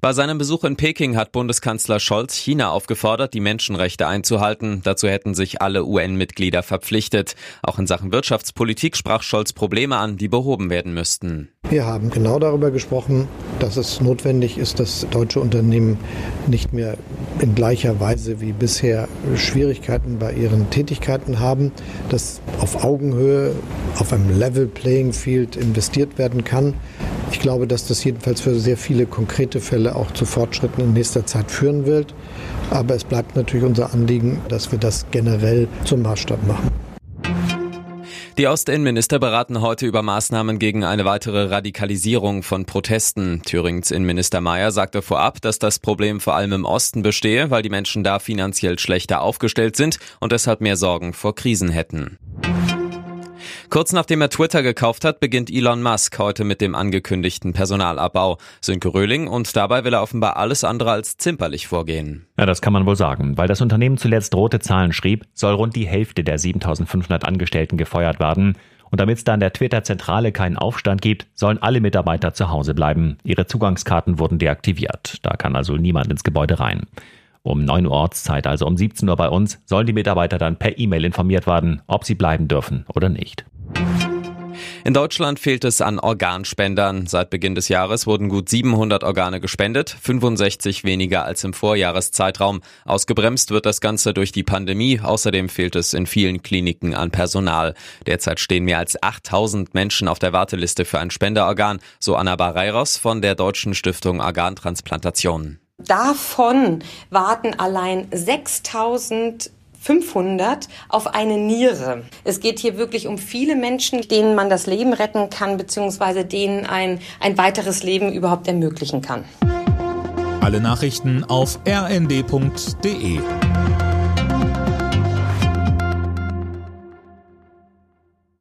Bei seinem Besuch in Peking hat Bundeskanzler Scholz China aufgefordert, die Menschenrechte einzuhalten. Dazu hätten sich alle UN-Mitglieder verpflichtet. Auch in Sachen Wirtschaftspolitik sprach Scholz Probleme an, die behoben werden müssten. Wir haben genau darüber gesprochen, dass es notwendig ist, dass deutsche Unternehmen nicht mehr in gleicher Weise wie bisher Schwierigkeiten bei ihren Tätigkeiten haben, dass auf Augenhöhe, auf einem Level Playing Field investiert werden kann. Ich glaube, dass das jedenfalls für sehr viele konkrete Fälle auch zu Fortschritten in nächster Zeit führen wird. Aber es bleibt natürlich unser Anliegen, dass wir das generell zum Maßstab machen. Die Ostinnenminister beraten heute über Maßnahmen gegen eine weitere Radikalisierung von Protesten. Thürings Innenminister Mayer sagte vorab, dass das Problem vor allem im Osten bestehe, weil die Menschen da finanziell schlechter aufgestellt sind und deshalb mehr Sorgen vor Krisen hätten. Kurz nachdem er Twitter gekauft hat, beginnt Elon Musk heute mit dem angekündigten Personalabbau. Sönke Röhling und dabei will er offenbar alles andere als zimperlich vorgehen. Ja, das kann man wohl sagen. Weil das Unternehmen zuletzt rote Zahlen schrieb, soll rund die Hälfte der 7500 Angestellten gefeuert werden. Und damit es da in der Twitter-Zentrale keinen Aufstand gibt, sollen alle Mitarbeiter zu Hause bleiben. Ihre Zugangskarten wurden deaktiviert. Da kann also niemand ins Gebäude rein. Um 9 Uhr Ortszeit, also um 17 Uhr bei uns, sollen die Mitarbeiter dann per E-Mail informiert werden, ob sie bleiben dürfen oder nicht. In Deutschland fehlt es an Organspendern. Seit Beginn des Jahres wurden gut 700 Organe gespendet, 65 weniger als im Vorjahreszeitraum. Ausgebremst wird das Ganze durch die Pandemie. Außerdem fehlt es in vielen Kliniken an Personal. Derzeit stehen mehr als 8000 Menschen auf der Warteliste für ein Spenderorgan, so Anna Barreiros von der Deutschen Stiftung Organtransplantation. Davon warten allein 6000 500 auf eine Niere. Es geht hier wirklich um viele Menschen, denen man das Leben retten kann, beziehungsweise denen ein, ein weiteres Leben überhaupt ermöglichen kann. Alle Nachrichten auf rnd.de